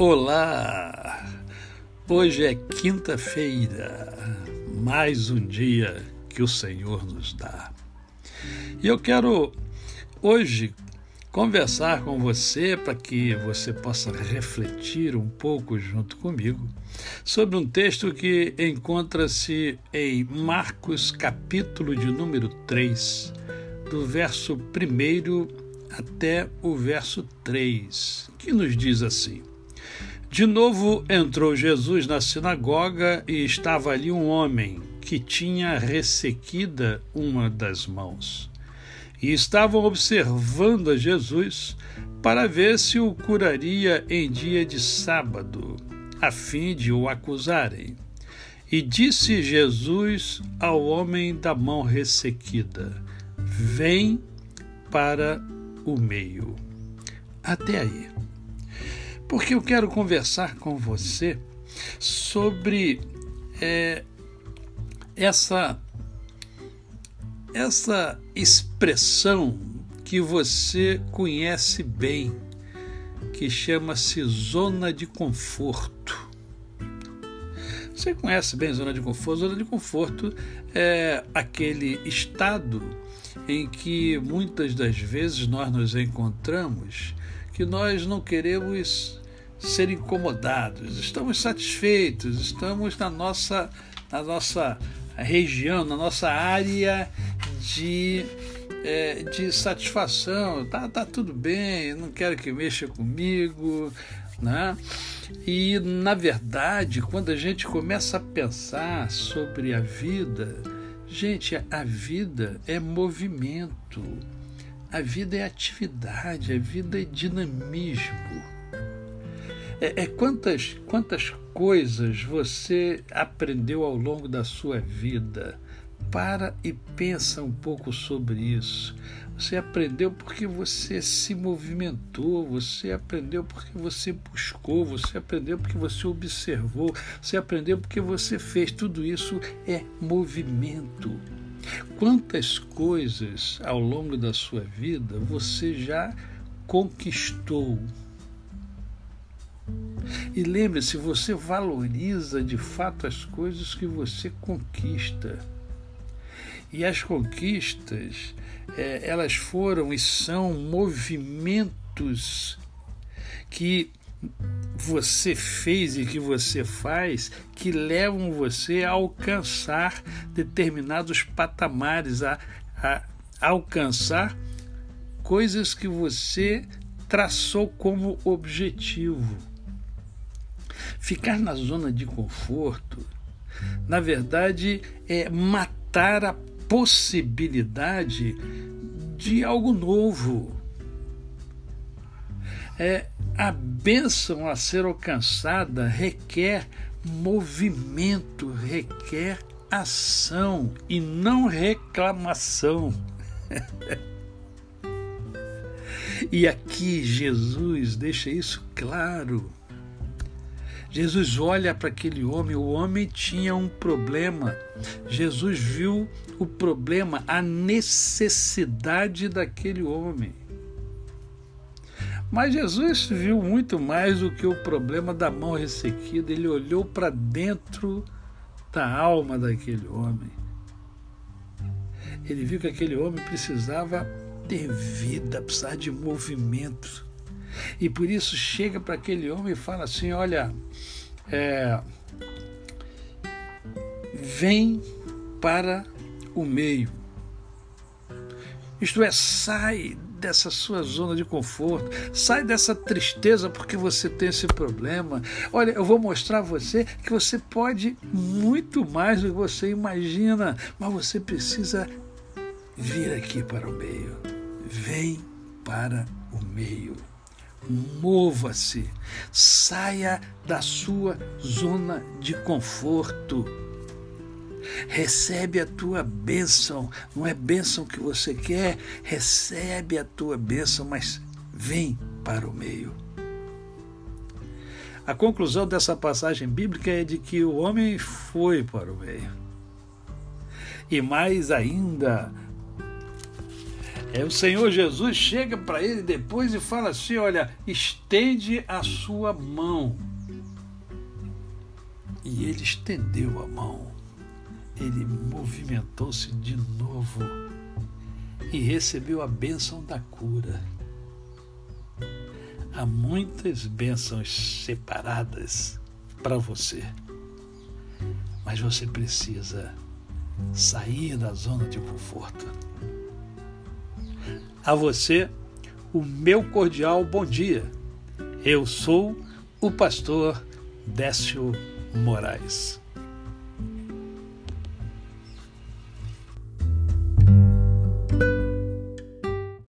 Olá! Hoje é quinta-feira, mais um dia que o Senhor nos dá. E eu quero hoje conversar com você para que você possa refletir um pouco junto comigo sobre um texto que encontra-se em Marcos, capítulo de número 3, do verso 1 até o verso 3, que nos diz assim: De novo entrou Jesus na sinagoga e estava ali um homem que tinha ressequida uma das mãos. E estavam observando a Jesus para ver se o curaria em dia de sábado, a fim de o acusarem. E disse Jesus ao homem da mão ressequida: Vem para o meio. Até aí. Porque eu quero conversar com você sobre é, essa essa expressão que você conhece bem, que chama-se zona de conforto. Você conhece bem zona de conforto? Zona de conforto é aquele estado em que muitas das vezes nós nos encontramos que nós não queremos ser incomodados, estamos satisfeitos, estamos na nossa, na nossa região, na nossa área de, é, de satisfação. Tá, tá tudo bem, não quero que mexa comigo, né? E na verdade, quando a gente começa a pensar sobre a vida, Gente, a vida é movimento, a vida é atividade, a vida é dinamismo. É, é, quantas, quantas coisas você aprendeu ao longo da sua vida. Para e pensa um pouco sobre isso. Você aprendeu porque você se movimentou, você aprendeu porque você buscou, você aprendeu porque você observou, você aprendeu porque você fez. Tudo isso é movimento. Quantas coisas ao longo da sua vida você já conquistou? E lembre-se, você valoriza de fato as coisas que você conquista. E as conquistas, é, elas foram e são movimentos que você fez e que você faz que levam você a alcançar determinados patamares, a, a alcançar coisas que você traçou como objetivo. Ficar na zona de conforto, na verdade, é matar a possibilidade de algo novo. É, a bênção a ser alcançada requer movimento, requer ação e não reclamação. e aqui Jesus deixa isso claro. Jesus olha para aquele homem, o homem tinha um problema. Jesus viu o problema, a necessidade daquele homem. Mas Jesus viu muito mais do que o problema da mão ressequida, ele olhou para dentro da alma daquele homem. Ele viu que aquele homem precisava ter vida, precisava de movimento. E por isso chega para aquele homem e fala assim: Olha, é, vem para o meio. Isto é, sai dessa sua zona de conforto, sai dessa tristeza porque você tem esse problema. Olha, eu vou mostrar a você que você pode muito mais do que você imagina, mas você precisa vir aqui para o meio. Vem para o meio. Mova-se, saia da sua zona de conforto. Recebe a tua bênção, não é bênção que você quer, recebe a tua bênção, mas vem para o meio. A conclusão dessa passagem bíblica é de que o homem foi para o meio. E mais ainda, É, o Senhor Jesus chega para ele depois e fala assim: Olha, estende a sua mão. E ele estendeu a mão. Ele movimentou-se de novo e recebeu a bênção da cura. Há muitas bênçãos separadas para você, mas você precisa sair da zona de conforto. A você, o meu cordial bom dia. Eu sou o pastor Décio Moraes.